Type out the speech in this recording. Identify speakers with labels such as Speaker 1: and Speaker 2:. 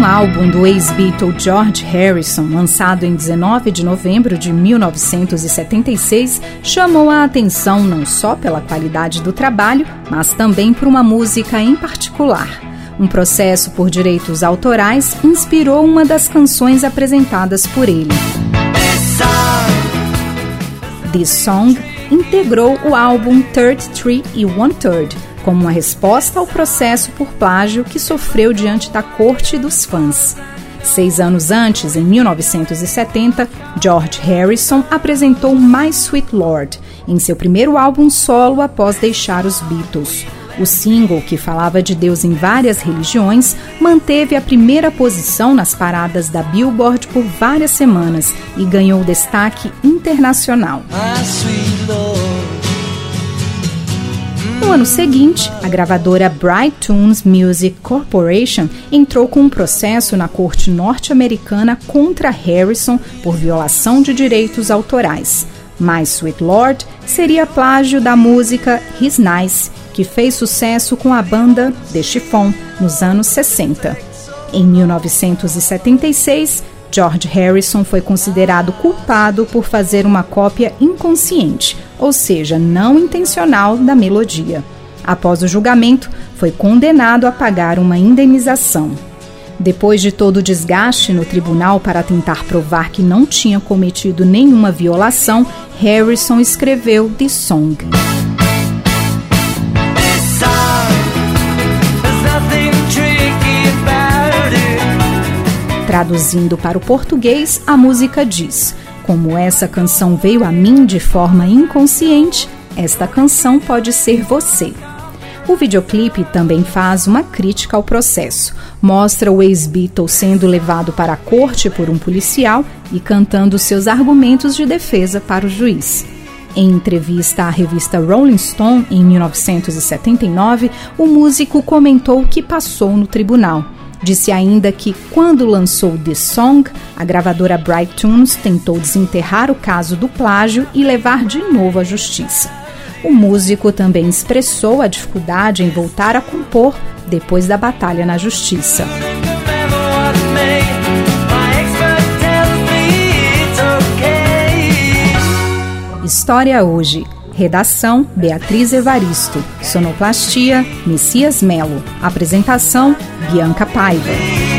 Speaker 1: Um álbum do ex-Beatle George Harrison, lançado em 19 de novembro de 1976, chamou a atenção não só pela qualidade do trabalho, mas também por uma música em particular. Um processo por direitos autorais inspirou uma das canções apresentadas por ele. This Song integrou o álbum Third Tree e One Third, como uma resposta ao processo por plágio que sofreu diante da corte dos fãs. Seis anos antes, em 1970, George Harrison apresentou My Sweet Lord, em seu primeiro álbum solo após deixar os Beatles. O single, que falava de Deus em várias religiões, manteve a primeira posição nas paradas da Billboard por várias semanas e ganhou destaque internacional. No ano seguinte, a gravadora Bright Tunes Music Corporation entrou com um processo na corte norte-americana contra Harrison por violação de direitos autorais. My Sweet Lord seria plágio da música His Nice, que fez sucesso com a banda The Chiffon nos anos 60. Em 1976, George Harrison foi considerado culpado por fazer uma cópia inconsciente, ou seja, não intencional, da melodia. Após o julgamento, foi condenado a pagar uma indenização. Depois de todo o desgaste no tribunal para tentar provar que não tinha cometido nenhuma violação, Harrison escreveu The Song. Traduzindo para o português, a música diz: Como essa canção veio a mim de forma inconsciente, esta canção pode ser você. O videoclipe também faz uma crítica ao processo. Mostra o ex-Beatle sendo levado para a corte por um policial e cantando seus argumentos de defesa para o juiz. Em entrevista à revista Rolling Stone em 1979, o músico comentou o que passou no tribunal Disse ainda que, quando lançou The Song, a gravadora Bright Tunes tentou desenterrar o caso do plágio e levar de novo à justiça. O músico também expressou a dificuldade em voltar a compor depois da batalha na justiça. História hoje. Redação: Beatriz Evaristo. Sonoplastia: Messias Melo. Apresentação: Bianca Paiva.